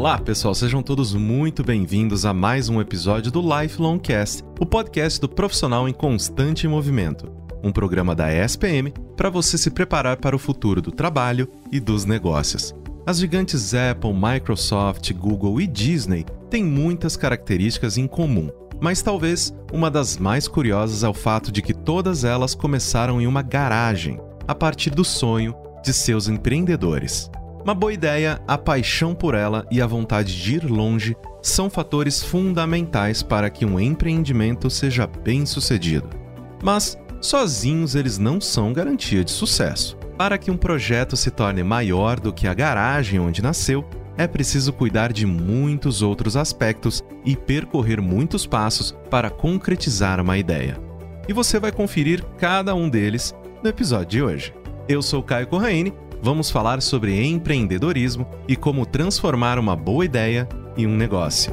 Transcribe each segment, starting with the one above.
Olá, pessoal, sejam todos muito bem-vindos a mais um episódio do Lifelong Cast, o podcast do profissional em constante movimento. Um programa da ESPM para você se preparar para o futuro do trabalho e dos negócios. As gigantes Apple, Microsoft, Google e Disney têm muitas características em comum, mas talvez uma das mais curiosas é o fato de que todas elas começaram em uma garagem, a partir do sonho de seus empreendedores. Uma boa ideia, a paixão por ela e a vontade de ir longe são fatores fundamentais para que um empreendimento seja bem sucedido. Mas, sozinhos, eles não são garantia de sucesso. Para que um projeto se torne maior do que a garagem onde nasceu, é preciso cuidar de muitos outros aspectos e percorrer muitos passos para concretizar uma ideia. E você vai conferir cada um deles no episódio de hoje. Eu sou Caio Corraine vamos falar sobre empreendedorismo e como transformar uma boa ideia em um negócio.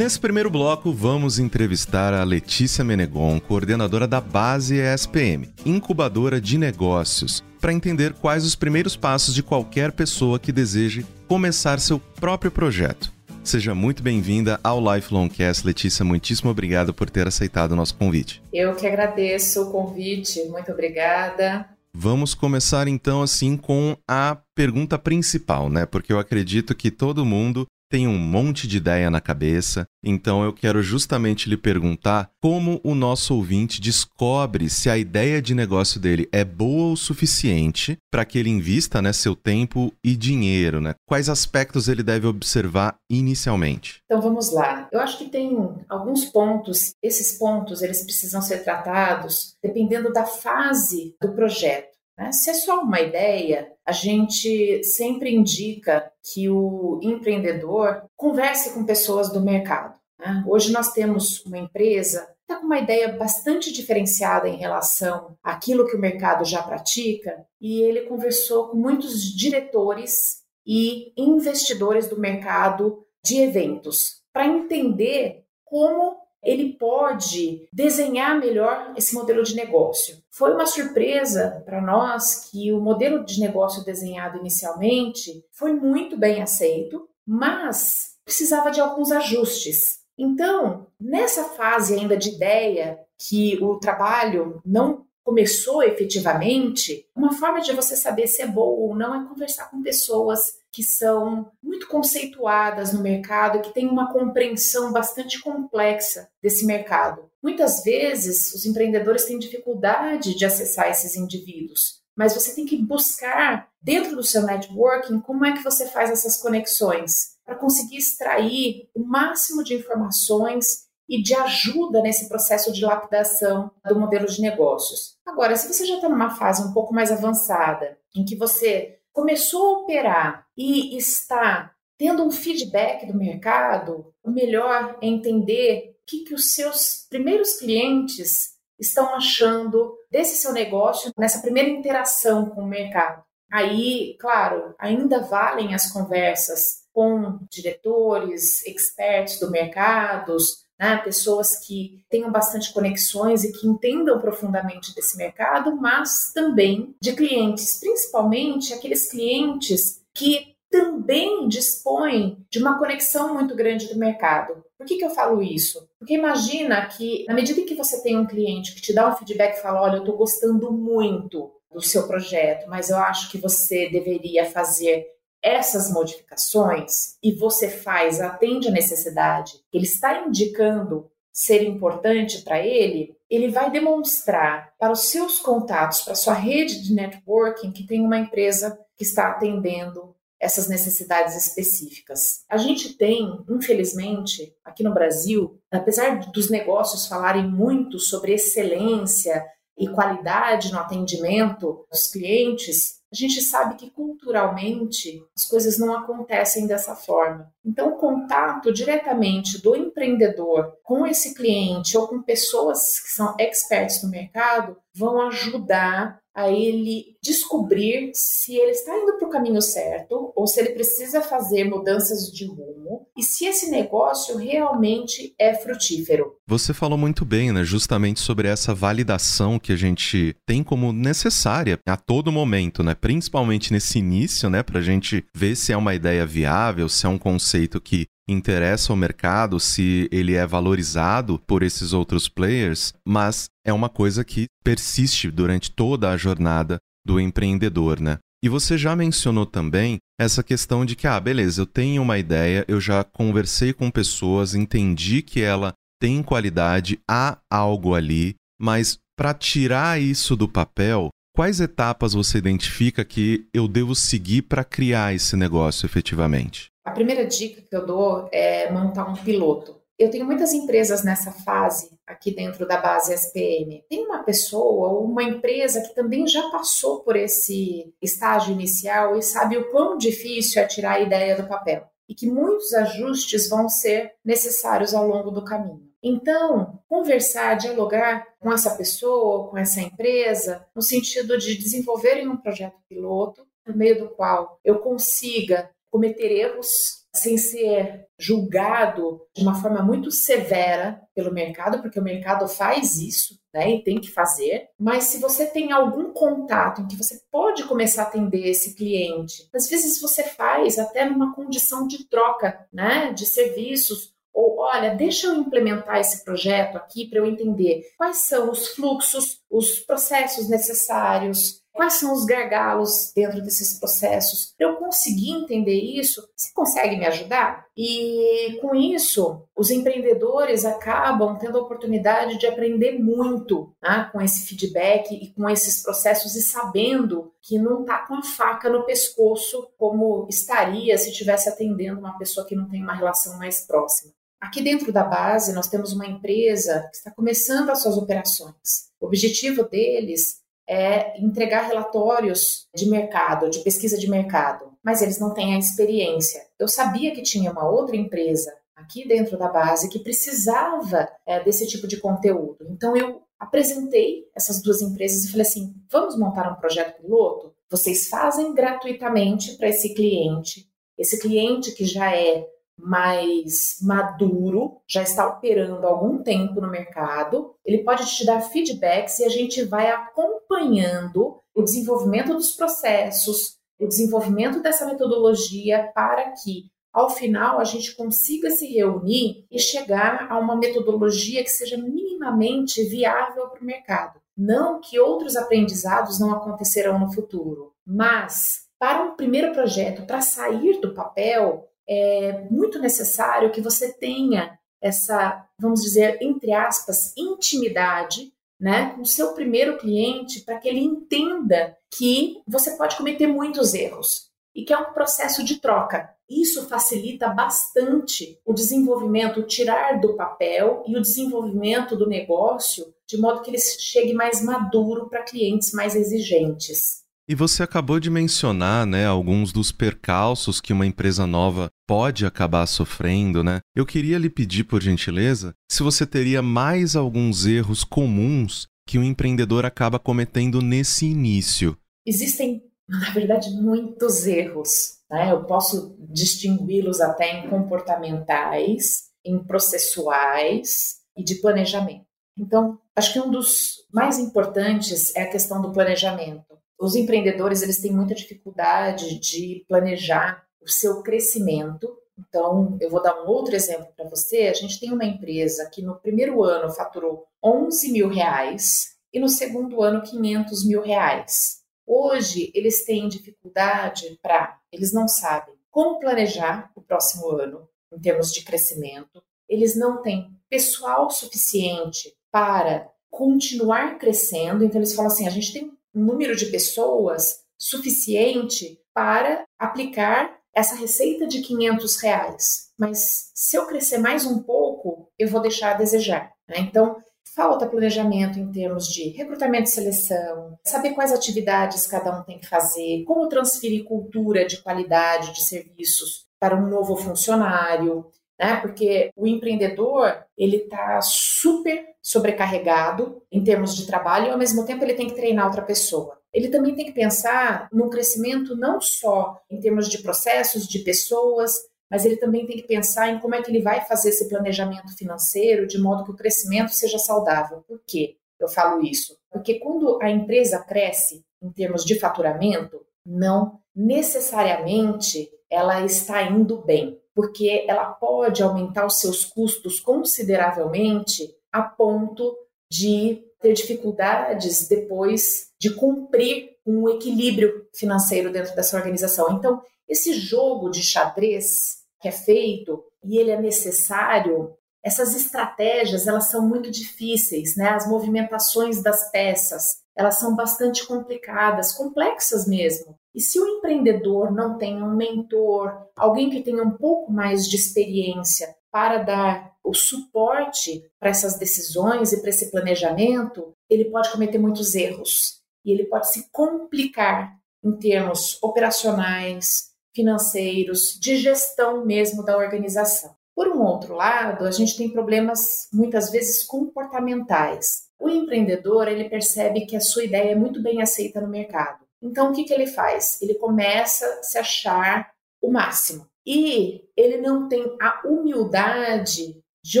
Nesse primeiro bloco, vamos entrevistar a Letícia Menegon, coordenadora da Base ESPM, incubadora de negócios, para entender quais os primeiros passos de qualquer pessoa que deseje começar seu próprio projeto. Seja muito bem-vinda ao Lifelong Cast. Letícia, muitíssimo obrigado por ter aceitado o nosso convite. Eu que agradeço o convite. Muito obrigada. Vamos começar então assim com a pergunta principal, né? Porque eu acredito que todo mundo tem um monte de ideia na cabeça, então eu quero justamente lhe perguntar como o nosso ouvinte descobre se a ideia de negócio dele é boa o suficiente para que ele invista né, seu tempo e dinheiro, né? Quais aspectos ele deve observar inicialmente? Então vamos lá. Eu acho que tem alguns pontos. Esses pontos eles precisam ser tratados dependendo da fase do projeto. Né? Se é só uma ideia, a gente sempre indica que o empreendedor converse com pessoas do mercado. Né? Hoje nós temos uma empresa que está com uma ideia bastante diferenciada em relação àquilo que o mercado já pratica, e ele conversou com muitos diretores e investidores do mercado de eventos para entender como ele pode desenhar melhor esse modelo de negócio. Foi uma surpresa para nós que o modelo de negócio desenhado inicialmente foi muito bem aceito, mas precisava de alguns ajustes. Então, nessa fase ainda de ideia, que o trabalho não começou efetivamente, uma forma de você saber se é bom ou não é conversar com pessoas que são muito conceituadas no mercado que têm uma compreensão bastante complexa desse mercado. Muitas vezes, os empreendedores têm dificuldade de acessar esses indivíduos, mas você tem que buscar dentro do seu networking como é que você faz essas conexões para conseguir extrair o máximo de informações e de ajuda nesse processo de lapidação do modelo de negócios. Agora, se você já está numa fase um pouco mais avançada, em que você começou a operar e está tendo um feedback do mercado, o melhor é entender o que, que os seus primeiros clientes estão achando desse seu negócio nessa primeira interação com o mercado. Aí, claro, ainda valem as conversas com diretores, experts do mercado, né, pessoas que tenham bastante conexões e que entendam profundamente desse mercado, mas também de clientes, principalmente aqueles clientes que também dispõem de uma conexão muito grande do mercado. Por que, que eu falo isso? Porque imagina que, na medida em que você tem um cliente que te dá um feedback e fala: olha, eu estou gostando muito do seu projeto, mas eu acho que você deveria fazer essas modificações e você faz, atende a necessidade, ele está indicando ser importante para ele, ele vai demonstrar para os seus contatos, para a sua rede de networking, que tem uma empresa que está atendendo essas necessidades específicas. A gente tem, infelizmente, aqui no Brasil, apesar dos negócios falarem muito sobre excelência e qualidade no atendimento dos clientes, a gente sabe que culturalmente as coisas não acontecem dessa forma. Então, o contato diretamente do empreendedor com esse cliente ou com pessoas que são experts no mercado vão ajudar a ele descobrir se ele está indo para o caminho certo ou se ele precisa fazer mudanças de rumo e se esse negócio realmente é frutífero. Você falou muito bem, né? Justamente sobre essa validação que a gente tem como necessária a todo momento, né? Principalmente nesse início, né? Para a gente ver se é uma ideia viável, se é um conceito que interessa ao mercado, se ele é valorizado por esses outros players, mas é uma coisa que persiste durante toda a jornada do empreendedor, né? E você já mencionou também essa questão de que, ah, beleza, eu tenho uma ideia, eu já conversei com pessoas, entendi que ela tem qualidade, há algo ali, mas para tirar isso do papel, quais etapas você identifica que eu devo seguir para criar esse negócio efetivamente? A primeira dica que eu dou é montar um piloto. Eu tenho muitas empresas nessa fase aqui dentro da base SPM. Tem uma pessoa ou uma empresa que também já passou por esse estágio inicial e sabe o quão difícil é tirar a ideia do papel e que muitos ajustes vão ser necessários ao longo do caminho. Então, conversar, dialogar com essa pessoa, com essa empresa, no sentido de desenvolverem um projeto piloto, por meio do qual eu consiga cometer erros sem ser julgado de uma forma muito severa pelo mercado, porque o mercado faz isso, né, e tem que fazer. Mas se você tem algum contato em que você pode começar a atender esse cliente, às vezes você faz até numa condição de troca, né, de serviços ou olha, deixa eu implementar esse projeto aqui para eu entender quais são os fluxos, os processos necessários, Quais são os gargalos dentro desses processos? Para eu conseguir entender isso, você consegue me ajudar? E com isso, os empreendedores acabam tendo a oportunidade de aprender muito né, com esse feedback e com esses processos e sabendo que não está com a faca no pescoço como estaria se estivesse atendendo uma pessoa que não tem uma relação mais próxima. Aqui dentro da base, nós temos uma empresa que está começando as suas operações. O objetivo deles é entregar relatórios de mercado, de pesquisa de mercado, mas eles não têm a experiência. Eu sabia que tinha uma outra empresa aqui dentro da base que precisava é, desse tipo de conteúdo. Então eu apresentei essas duas empresas e falei assim: vamos montar um projeto piloto? Vocês fazem gratuitamente para esse cliente. Esse cliente que já é mais maduro, já está operando há algum tempo no mercado, ele pode te dar feedbacks e a gente vai acompanhando o desenvolvimento dos processos, o desenvolvimento dessa metodologia para que ao final a gente consiga se reunir e chegar a uma metodologia que seja minimamente viável para o mercado. Não que outros aprendizados não acontecerão no futuro, mas para um primeiro projeto, para sair do papel, é muito necessário que você tenha essa, vamos dizer, entre aspas, intimidade né, com o seu primeiro cliente para que ele entenda que você pode cometer muitos erros e que é um processo de troca. Isso facilita bastante o desenvolvimento, o tirar do papel e o desenvolvimento do negócio de modo que ele chegue mais maduro para clientes mais exigentes. E você acabou de mencionar, né, alguns dos percalços que uma empresa nova pode acabar sofrendo, né? Eu queria lhe pedir, por gentileza, se você teria mais alguns erros comuns que o empreendedor acaba cometendo nesse início. Existem, na verdade, muitos erros. Né? Eu posso distingui-los até em comportamentais, em processuais e de planejamento. Então, acho que um dos mais importantes é a questão do planejamento os empreendedores eles têm muita dificuldade de planejar o seu crescimento. Então, eu vou dar um outro exemplo para você. A gente tem uma empresa que no primeiro ano faturou 11 mil reais e no segundo ano 500 mil reais. Hoje, eles têm dificuldade para, eles não sabem como planejar o próximo ano em termos de crescimento. Eles não têm pessoal suficiente para continuar crescendo. Então, eles falam assim: a gente tem número de pessoas suficiente para aplicar essa receita de 500 reais. Mas se eu crescer mais um pouco, eu vou deixar a desejar. Né? Então, falta planejamento em termos de recrutamento e seleção, saber quais atividades cada um tem que fazer, como transferir cultura de qualidade de serviços para um novo funcionário, né? Porque o empreendedor ele está super sobrecarregado em termos de trabalho e ao mesmo tempo ele tem que treinar outra pessoa. ele também tem que pensar no crescimento não só em termos de processos, de pessoas, mas ele também tem que pensar em como é que ele vai fazer esse planejamento financeiro de modo que o crescimento seja saudável. Por quê? Eu falo isso. Porque quando a empresa cresce em termos de faturamento, não necessariamente ela está indo bem, porque ela pode aumentar os seus custos consideravelmente a ponto de ter dificuldades depois de cumprir um equilíbrio financeiro dentro dessa organização. Então, esse jogo de xadrez que é feito e ele é necessário, essas estratégias, elas são muito difíceis, né? As movimentações das peças, elas são bastante complicadas, complexas mesmo. E se o empreendedor não tem um mentor, alguém que tenha um pouco mais de experiência para dar o suporte para essas decisões e para esse planejamento, ele pode cometer muitos erros e ele pode se complicar em termos operacionais, financeiros, de gestão mesmo da organização. Por um outro lado, a gente tem problemas muitas vezes comportamentais. O empreendedor ele percebe que a sua ideia é muito bem aceita no mercado. Então, o que, que ele faz? Ele começa a se achar o máximo. E ele não tem a humildade de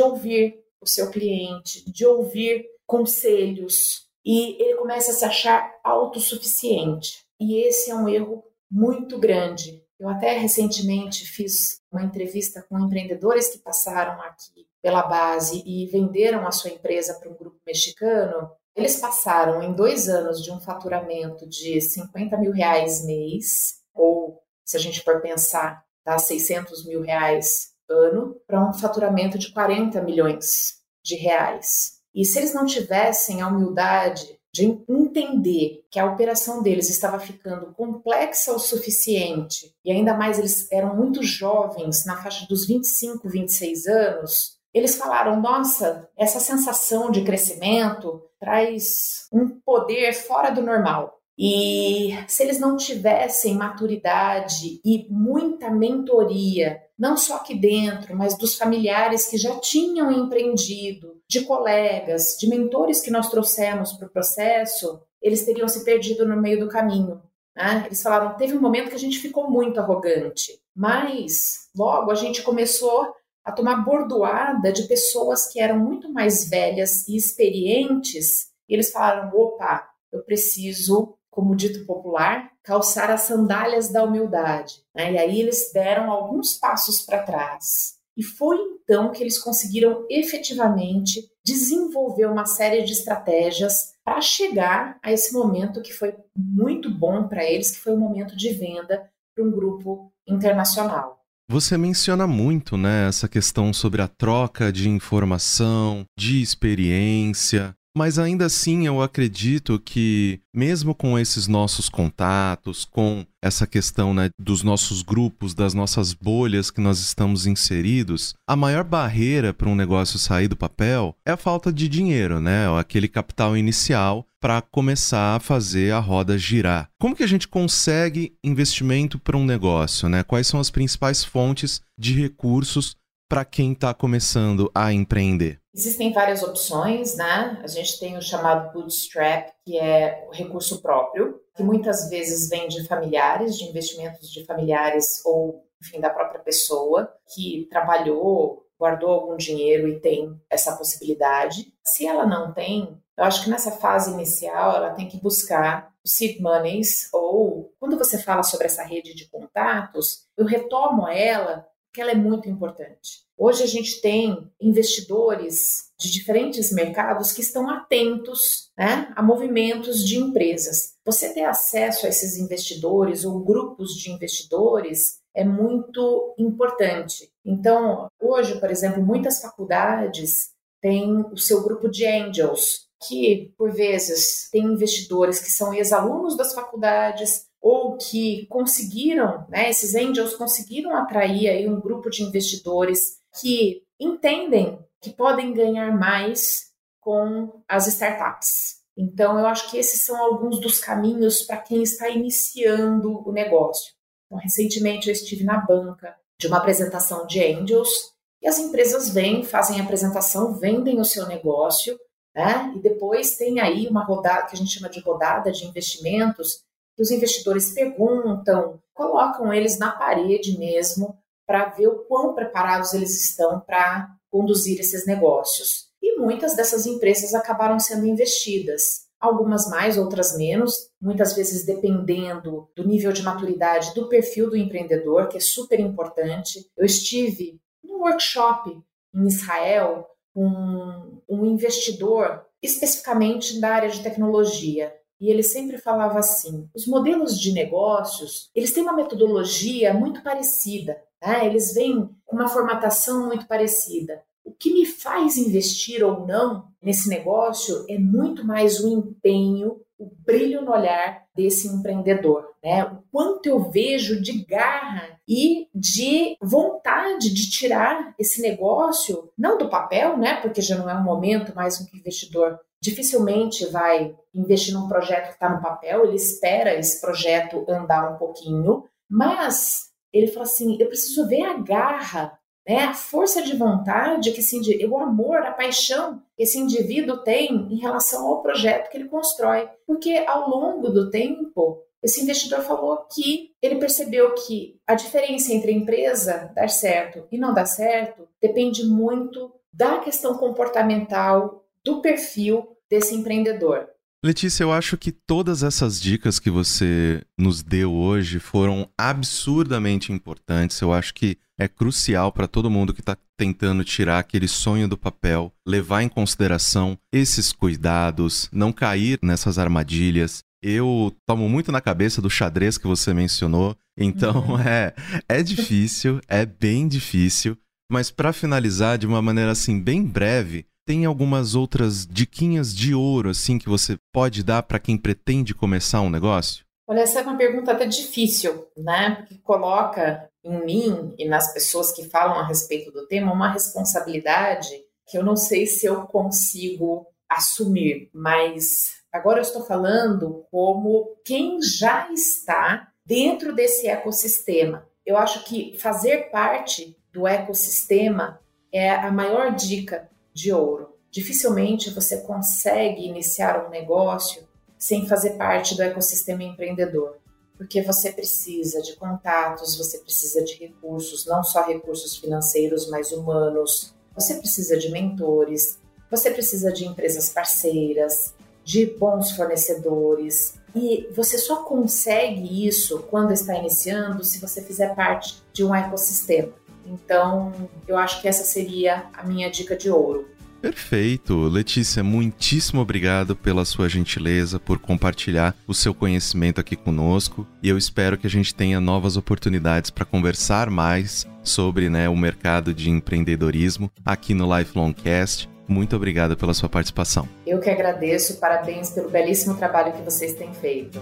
ouvir o seu cliente, de ouvir conselhos, e ele começa a se achar autossuficiente. E esse é um erro muito grande. Eu até recentemente fiz uma entrevista com empreendedores que passaram aqui pela base e venderam a sua empresa para um grupo mexicano. Eles passaram em dois anos de um faturamento de 50 mil reais mês, ou se a gente for pensar, dá 600 mil reais ano, para um faturamento de 40 milhões de reais. E se eles não tivessem a humildade de entender que a operação deles estava ficando complexa o suficiente, e ainda mais eles eram muito jovens, na faixa dos 25, 26 anos, eles falaram: nossa, essa sensação de crescimento traz um poder fora do normal. E se eles não tivessem maturidade e muita mentoria, não só aqui dentro, mas dos familiares que já tinham empreendido, de colegas, de mentores que nós trouxemos para o processo, eles teriam se perdido no meio do caminho. Né? Eles falaram: teve um momento que a gente ficou muito arrogante, mas logo a gente começou a tomar bordoada de pessoas que eram muito mais velhas e experientes. E eles falaram: opa, eu preciso como dito popular, calçar as sandálias da humildade. Né? E aí eles deram alguns passos para trás. E foi então que eles conseguiram efetivamente desenvolver uma série de estratégias para chegar a esse momento que foi muito bom para eles, que foi o um momento de venda para um grupo internacional. Você menciona muito, né, essa questão sobre a troca de informação, de experiência, mas ainda assim, eu acredito que, mesmo com esses nossos contatos, com essa questão né, dos nossos grupos, das nossas bolhas que nós estamos inseridos, a maior barreira para um negócio sair do papel é a falta de dinheiro, né? Aquele capital inicial para começar a fazer a roda girar. Como que a gente consegue investimento para um negócio, né? Quais são as principais fontes de recursos para quem está começando a empreender? Existem várias opções, né? A gente tem o chamado bootstrap, que é o recurso próprio, que muitas vezes vem de familiares, de investimentos de familiares ou, enfim, da própria pessoa que trabalhou, guardou algum dinheiro e tem essa possibilidade. Se ela não tem, eu acho que nessa fase inicial ela tem que buscar seed monies ou quando você fala sobre essa rede de contatos, eu retomo ela que ela é muito importante. Hoje a gente tem investidores de diferentes mercados que estão atentos né, a movimentos de empresas. Você ter acesso a esses investidores ou grupos de investidores é muito importante. Então, hoje, por exemplo, muitas faculdades têm o seu grupo de angels, que por vezes tem investidores que são ex-alunos das faculdades ou que conseguiram, né, esses angels conseguiram atrair aí um grupo de investidores que entendem que podem ganhar mais com as startups. Então, eu acho que esses são alguns dos caminhos para quem está iniciando o negócio. Então, recentemente eu estive na banca de uma apresentação de angels e as empresas vêm, fazem a apresentação, vendem o seu negócio Né? E depois tem aí uma rodada que a gente chama de rodada de investimentos, que os investidores perguntam, colocam eles na parede mesmo para ver o quão preparados eles estão para conduzir esses negócios. E muitas dessas empresas acabaram sendo investidas algumas mais, outras menos, muitas vezes dependendo do nível de maturidade do perfil do empreendedor, que é super importante. Eu estive num workshop em Israel com um investidor especificamente da área de tecnologia. E ele sempre falava assim: os modelos de negócios eles têm uma metodologia muito parecida, né? eles vêm com uma formatação muito parecida. O que me faz investir ou não nesse negócio é muito mais o empenho, o brilho no olhar desse empreendedor, né? O quanto eu vejo de garra e de vontade de tirar esse negócio, não do papel, né? Porque já não é um momento mais um que o investidor dificilmente vai investir num projeto que está no papel, ele espera esse projeto andar um pouquinho, mas ele fala assim: eu preciso ver a garra né? A força de vontade que esse o amor, a paixão que esse indivíduo tem em relação ao projeto que ele constrói, porque ao longo do tempo esse investidor falou que ele percebeu que a diferença entre a empresa dar certo e não dar certo depende muito da questão comportamental, do perfil desse empreendedor. Letícia, eu acho que todas essas dicas que você nos deu hoje foram absurdamente importantes. Eu acho que é crucial para todo mundo que está tentando tirar aquele sonho do papel, levar em consideração esses cuidados, não cair nessas armadilhas. Eu tomo muito na cabeça do xadrez que você mencionou, então uhum. é, é difícil, é bem difícil. Mas para finalizar de uma maneira assim bem breve, tem algumas outras diquinhas de ouro assim que você pode dar para quem pretende começar um negócio? Olha, essa é uma pergunta até difícil, né? Porque coloca em mim e nas pessoas que falam a respeito do tema uma responsabilidade que eu não sei se eu consigo assumir, mas agora eu estou falando como quem já está dentro desse ecossistema. Eu acho que fazer parte do ecossistema é a maior dica de ouro. Dificilmente você consegue iniciar um negócio sem fazer parte do ecossistema empreendedor, porque você precisa de contatos, você precisa de recursos, não só recursos financeiros, mas humanos. Você precisa de mentores, você precisa de empresas parceiras, de bons fornecedores. E você só consegue isso quando está iniciando se você fizer parte de um ecossistema. Então, eu acho que essa seria a minha dica de ouro. Perfeito. Letícia, muitíssimo obrigado pela sua gentileza, por compartilhar o seu conhecimento aqui conosco. E eu espero que a gente tenha novas oportunidades para conversar mais sobre né, o mercado de empreendedorismo aqui no Lifelong Cast. Muito obrigado pela sua participação. Eu que agradeço. Parabéns pelo belíssimo trabalho que vocês têm feito.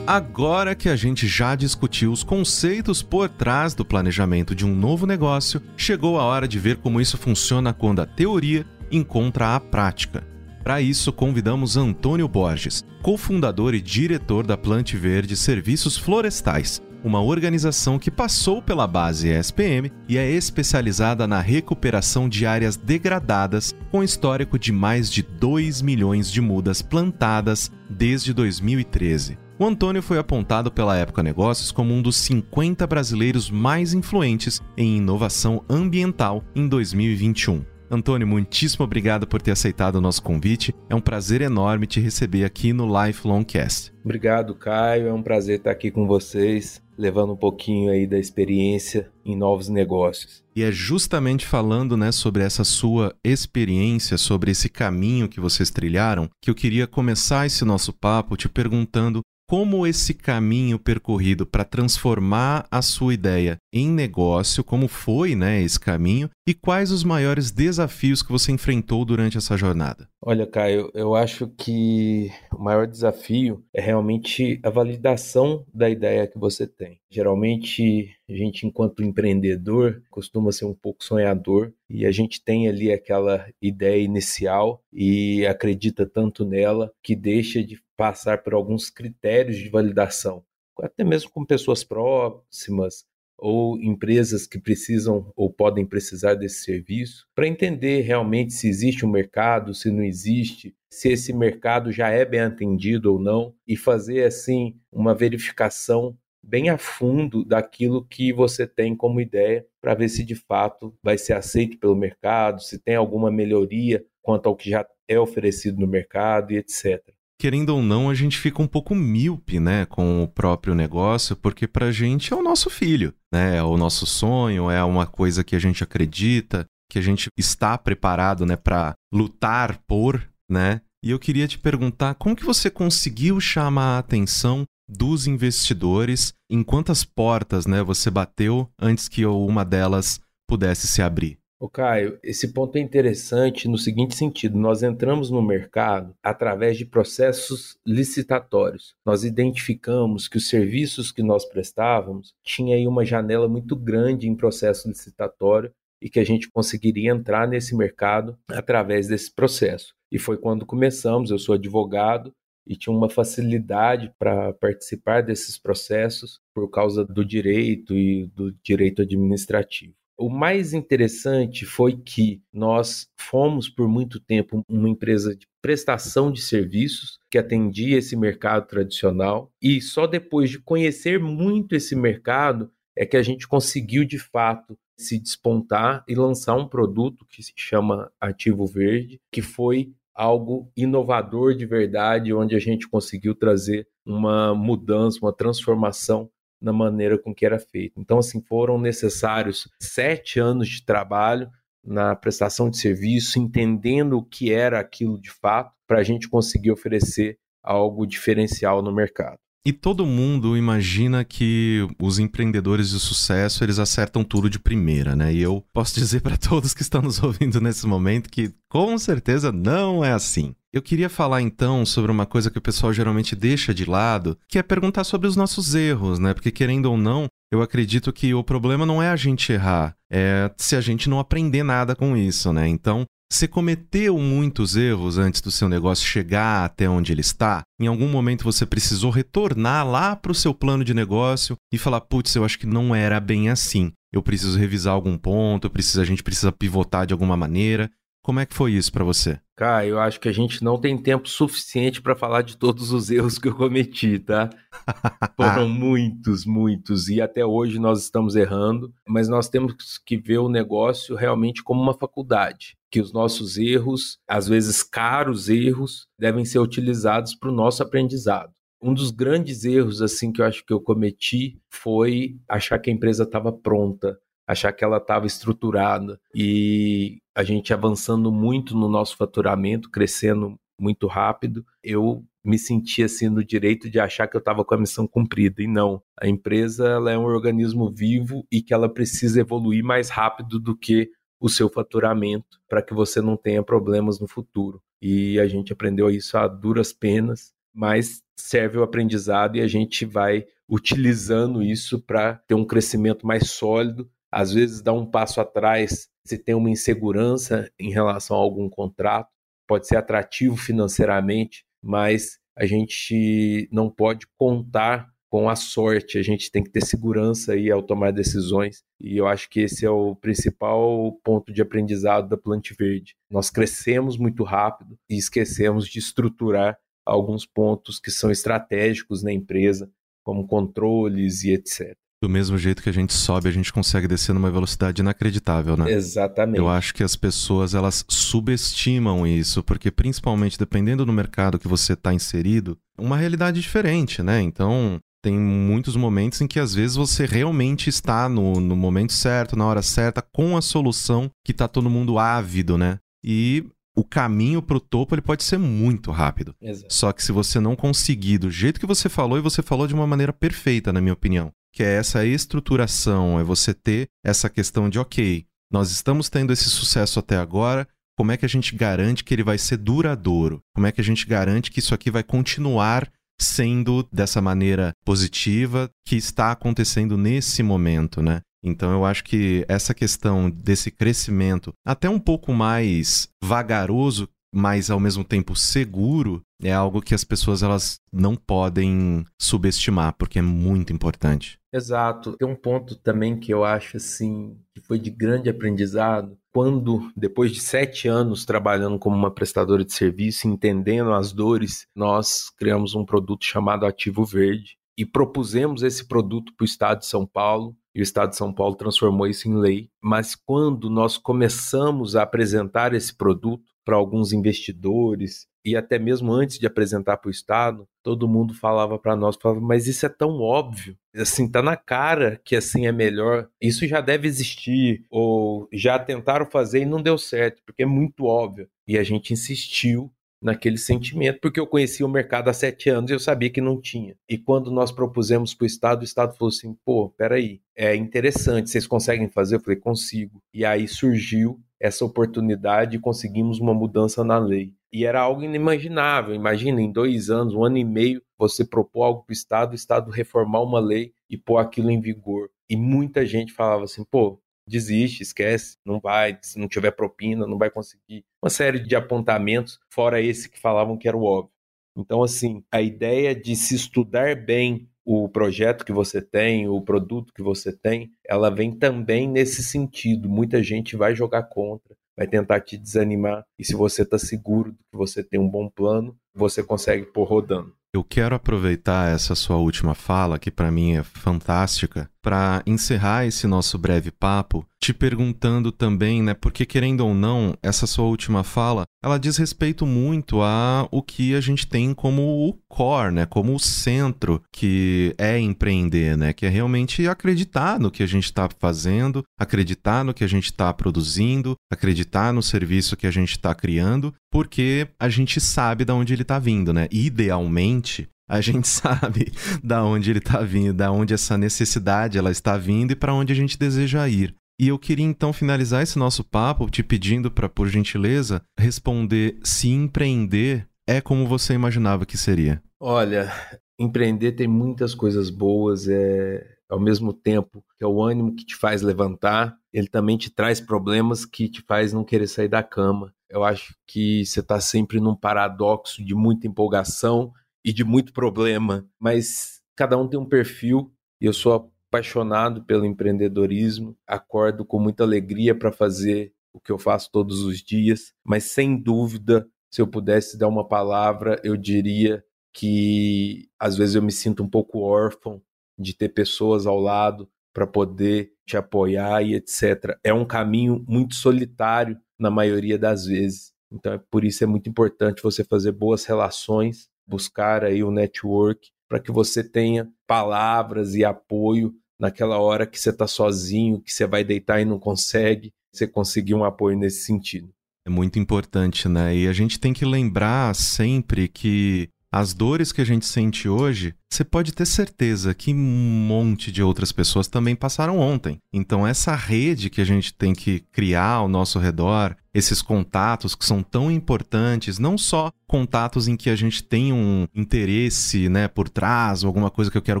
Agora que a gente já discutiu os conceitos por trás do planejamento de um novo negócio, chegou a hora de ver como isso funciona quando a teoria encontra a prática. Para isso, convidamos Antônio Borges, cofundador e diretor da Plante Verde Serviços Florestais, uma organização que passou pela base ESPM e é especializada na recuperação de áreas degradadas, com histórico de mais de 2 milhões de mudas plantadas desde 2013. O Antônio foi apontado pela Época Negócios como um dos 50 brasileiros mais influentes em inovação ambiental em 2021. Antônio, muitíssimo obrigado por ter aceitado o nosso convite. É um prazer enorme te receber aqui no Lifelong Cast. Obrigado, Caio. É um prazer estar aqui com vocês, levando um pouquinho aí da experiência em novos negócios. E é justamente falando, né, sobre essa sua experiência, sobre esse caminho que vocês trilharam, que eu queria começar esse nosso papo te perguntando como esse caminho percorrido para transformar a sua ideia em negócio, como foi né, esse caminho e quais os maiores desafios que você enfrentou durante essa jornada? Olha, Caio, eu acho que o maior desafio é realmente a validação da ideia que você tem. Geralmente, a gente, enquanto empreendedor, costuma ser um pouco sonhador e a gente tem ali aquela ideia inicial e acredita tanto nela que deixa de passar por alguns critérios de validação, até mesmo com pessoas próximas, ou empresas que precisam ou podem precisar desse serviço, para entender realmente se existe um mercado, se não existe, se esse mercado já é bem atendido ou não, e fazer assim uma verificação bem a fundo daquilo que você tem como ideia, para ver se de fato vai ser aceito pelo mercado, se tem alguma melhoria quanto ao que já é oferecido no mercado e etc querendo ou não, a gente fica um pouco míope, né, com o próprio negócio, porque pra gente é o nosso filho, né, é o nosso sonho, é uma coisa que a gente acredita, que a gente está preparado, né, para lutar por, né? E eu queria te perguntar, como que você conseguiu chamar a atenção dos investidores, em quantas portas, né, você bateu antes que uma delas pudesse se abrir? Ô Caio, esse ponto é interessante no seguinte sentido: nós entramos no mercado através de processos licitatórios. Nós identificamos que os serviços que nós prestávamos tinha aí uma janela muito grande em processo licitatório e que a gente conseguiria entrar nesse mercado através desse processo. E foi quando começamos. Eu sou advogado e tinha uma facilidade para participar desses processos por causa do direito e do direito administrativo. O mais interessante foi que nós fomos por muito tempo uma empresa de prestação de serviços que atendia esse mercado tradicional e só depois de conhecer muito esse mercado é que a gente conseguiu de fato se despontar e lançar um produto que se chama Ativo Verde, que foi algo inovador de verdade, onde a gente conseguiu trazer uma mudança, uma transformação na maneira com que era feito. Então, assim, foram necessários sete anos de trabalho na prestação de serviço, entendendo o que era aquilo de fato, para a gente conseguir oferecer algo diferencial no mercado. E todo mundo imagina que os empreendedores de sucesso, eles acertam tudo de primeira, né? E eu posso dizer para todos que estão nos ouvindo nesse momento que com certeza não é assim. Eu queria falar então sobre uma coisa que o pessoal geralmente deixa de lado, que é perguntar sobre os nossos erros, né? Porque querendo ou não, eu acredito que o problema não é a gente errar, é se a gente não aprender nada com isso, né? Então, você cometeu muitos erros antes do seu negócio chegar até onde ele está? Em algum momento você precisou retornar lá para o seu plano de negócio e falar: putz, eu acho que não era bem assim. Eu preciso revisar algum ponto, preciso, a gente precisa pivotar de alguma maneira. Como é que foi isso para você? Cara, eu acho que a gente não tem tempo suficiente para falar de todos os erros que eu cometi, tá? Foram muitos, muitos, e até hoje nós estamos errando, mas nós temos que ver o negócio realmente como uma faculdade. Que os nossos erros, às vezes caros erros, devem ser utilizados para o nosso aprendizado. Um dos grandes erros assim que eu acho que eu cometi foi achar que a empresa estava pronta, achar que ela estava estruturada e a gente avançando muito no nosso faturamento, crescendo muito rápido, eu me sentia assim no direito de achar que eu estava com a missão cumprida e não. A empresa é um organismo vivo e que ela precisa evoluir mais rápido do que o seu faturamento para que você não tenha problemas no futuro. E a gente aprendeu isso a duras penas, mas serve o aprendizado e a gente vai utilizando isso para ter um crescimento mais sólido às vezes dá um passo atrás se tem uma insegurança em relação a algum contrato, pode ser atrativo financeiramente, mas a gente não pode contar com a sorte, a gente tem que ter segurança aí ao tomar decisões, e eu acho que esse é o principal ponto de aprendizado da Plante Verde. Nós crescemos muito rápido e esquecemos de estruturar alguns pontos que são estratégicos na empresa, como controles e etc do mesmo jeito que a gente sobe, a gente consegue descer numa velocidade inacreditável, né? Exatamente. Eu acho que as pessoas elas subestimam isso, porque principalmente dependendo do mercado que você está inserido, uma realidade diferente, né? Então, tem muitos momentos em que às vezes você realmente está no, no momento certo, na hora certa, com a solução que está todo mundo ávido, né? E o caminho para o topo ele pode ser muito rápido. Exato. Só que se você não conseguir do jeito que você falou, e você falou de uma maneira perfeita, na minha opinião, que é essa estruturação, é você ter essa questão de, ok, nós estamos tendo esse sucesso até agora, como é que a gente garante que ele vai ser duradouro? Como é que a gente garante que isso aqui vai continuar sendo dessa maneira positiva que está acontecendo nesse momento, né? Então eu acho que essa questão desse crescimento, até um pouco mais vagaroso, mas ao mesmo tempo seguro, é algo que as pessoas elas não podem subestimar, porque é muito importante. Exato. Tem um ponto também que eu acho assim que foi de grande aprendizado quando, depois de sete anos trabalhando como uma prestadora de serviço, entendendo as dores, nós criamos um produto chamado Ativo Verde e propusemos esse produto para o Estado de São Paulo e o Estado de São Paulo transformou isso em lei. Mas quando nós começamos a apresentar esse produto para alguns investidores e até mesmo antes de apresentar para o Estado, todo mundo falava para nós, falava, mas isso é tão óbvio, assim, tá na cara que assim é melhor, isso já deve existir, ou já tentaram fazer e não deu certo, porque é muito óbvio. E a gente insistiu naquele sentimento, porque eu conhecia o mercado há sete anos e eu sabia que não tinha. E quando nós propusemos para o Estado, o Estado falou assim: pô, peraí, é interessante, vocês conseguem fazer? Eu falei: consigo. E aí surgiu essa oportunidade e conseguimos uma mudança na lei. E era algo inimaginável. Imagina, em dois anos, um ano e meio, você propor algo para o Estado, o Estado reformar uma lei e pôr aquilo em vigor. E muita gente falava assim: pô, desiste, esquece, não vai, se não tiver propina, não vai conseguir. Uma série de apontamentos, fora esse que falavam que era o óbvio. Então, assim, a ideia de se estudar bem o projeto que você tem, o produto que você tem, ela vem também nesse sentido. Muita gente vai jogar contra, vai tentar te desanimar, e se você está seguro que você tem um bom plano, você consegue pôr rodando. Eu quero aproveitar essa sua última fala, que para mim é fantástica, para encerrar esse nosso breve papo, te perguntando também, né, porque querendo ou não, essa sua última fala, ela diz respeito muito a o que a gente tem como o core, né, como o centro que é empreender, né, que é realmente acreditar no que a gente está fazendo, acreditar no que a gente está produzindo, acreditar no serviço que a gente está criando, porque a gente sabe de onde ele está vindo, né? Idealmente, a gente sabe da onde ele está vindo, da onde essa necessidade ela está vindo e para onde a gente deseja ir. E eu queria então finalizar esse nosso papo te pedindo para, por gentileza, responder se empreender é como você imaginava que seria. Olha, empreender tem muitas coisas boas, é ao mesmo tempo que é o ânimo que te faz levantar, ele também te traz problemas que te faz não querer sair da cama. Eu acho que você está sempre num paradoxo de muita empolgação e de muito problema, mas cada um tem um perfil e eu sou apaixonado pelo empreendedorismo, acordo com muita alegria para fazer o que eu faço todos os dias, mas sem dúvida, se eu pudesse dar uma palavra, eu diria que às vezes eu me sinto um pouco órfão de ter pessoas ao lado para poder te apoiar e etc. É um caminho muito solitário na maioria das vezes. Então, é por isso é muito importante você fazer boas relações, buscar aí o network para que você tenha palavras e apoio naquela hora que você está sozinho, que você vai deitar e não consegue, você conseguir um apoio nesse sentido. É muito importante, né? E a gente tem que lembrar sempre que as dores que a gente sente hoje, você pode ter certeza que um monte de outras pessoas também passaram ontem. Então, essa rede que a gente tem que criar ao nosso redor, esses contatos que são tão importantes, não só contatos em que a gente tem um interesse, né, por trás, ou alguma coisa que eu quero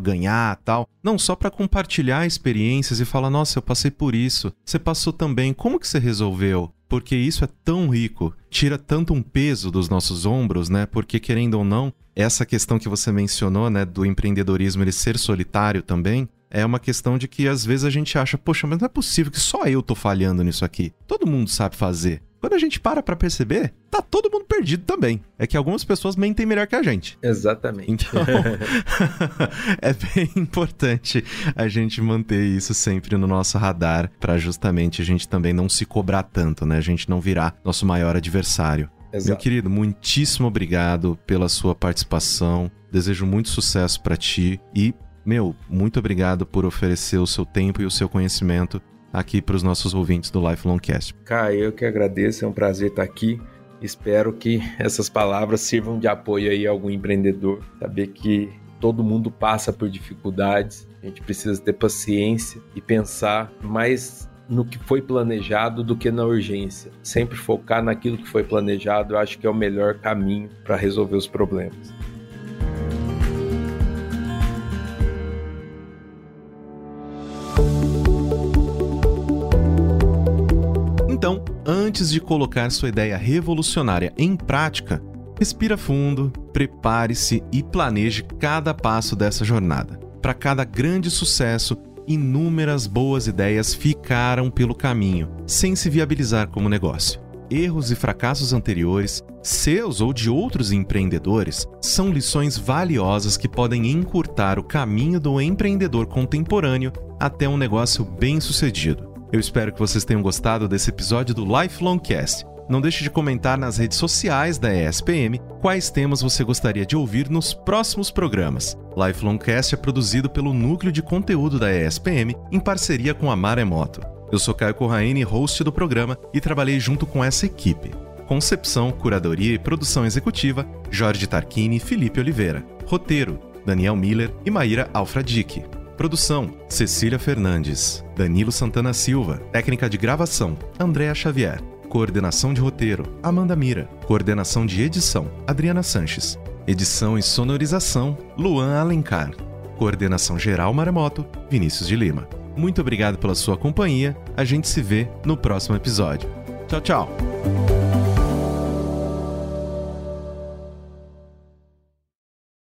ganhar, tal, não só para compartilhar experiências e falar, nossa, eu passei por isso. Você passou também, como que você resolveu? porque isso é tão rico, tira tanto um peso dos nossos ombros, né? Porque querendo ou não, essa questão que você mencionou, né, do empreendedorismo ele ser solitário também, é uma questão de que às vezes a gente acha, poxa, mas não é possível que só eu tô falhando nisso aqui. Todo mundo sabe fazer. Quando a gente para pra perceber, tá todo mundo perdido também. É que algumas pessoas mentem melhor que a gente. Exatamente. Então, é bem importante a gente manter isso sempre no nosso radar para justamente a gente também não se cobrar tanto, né? A gente não virar nosso maior adversário. Exato. Meu querido, muitíssimo obrigado pela sua participação. Desejo muito sucesso para ti e, meu, muito obrigado por oferecer o seu tempo e o seu conhecimento aqui para os nossos ouvintes do Lifelong Cast. Caio, eu que agradeço, é um prazer estar aqui. Espero que essas palavras sirvam de apoio aí a algum empreendedor, saber que todo mundo passa por dificuldades, a gente precisa ter paciência e pensar mais no que foi planejado do que na urgência. Sempre focar naquilo que foi planejado, eu acho que é o melhor caminho para resolver os problemas. Então, antes de colocar sua ideia revolucionária em prática, respira fundo, prepare-se e planeje cada passo dessa jornada. Para cada grande sucesso, inúmeras boas ideias ficaram pelo caminho, sem se viabilizar como negócio. Erros e fracassos anteriores, seus ou de outros empreendedores, são lições valiosas que podem encurtar o caminho do empreendedor contemporâneo até um negócio bem-sucedido. Eu espero que vocês tenham gostado desse episódio do Lifelong Cast. Não deixe de comentar nas redes sociais da ESPM quais temas você gostaria de ouvir nos próximos programas. Lifelong Cast é produzido pelo núcleo de conteúdo da ESPM em parceria com a Maremoto. Eu sou Caio Corraine, host do programa, e trabalhei junto com essa equipe. Concepção, curadoria e produção executiva: Jorge Tarquini e Felipe Oliveira. Roteiro: Daniel Miller e Maíra Alfradique. Produção: Cecília Fernandes, Danilo Santana Silva. Técnica de gravação: Andréa Xavier. Coordenação de roteiro: Amanda Mira. Coordenação de edição: Adriana Sanches. Edição e sonorização: Luan Alencar. Coordenação geral Maremoto: Vinícius de Lima. Muito obrigado pela sua companhia. A gente se vê no próximo episódio. Tchau, tchau.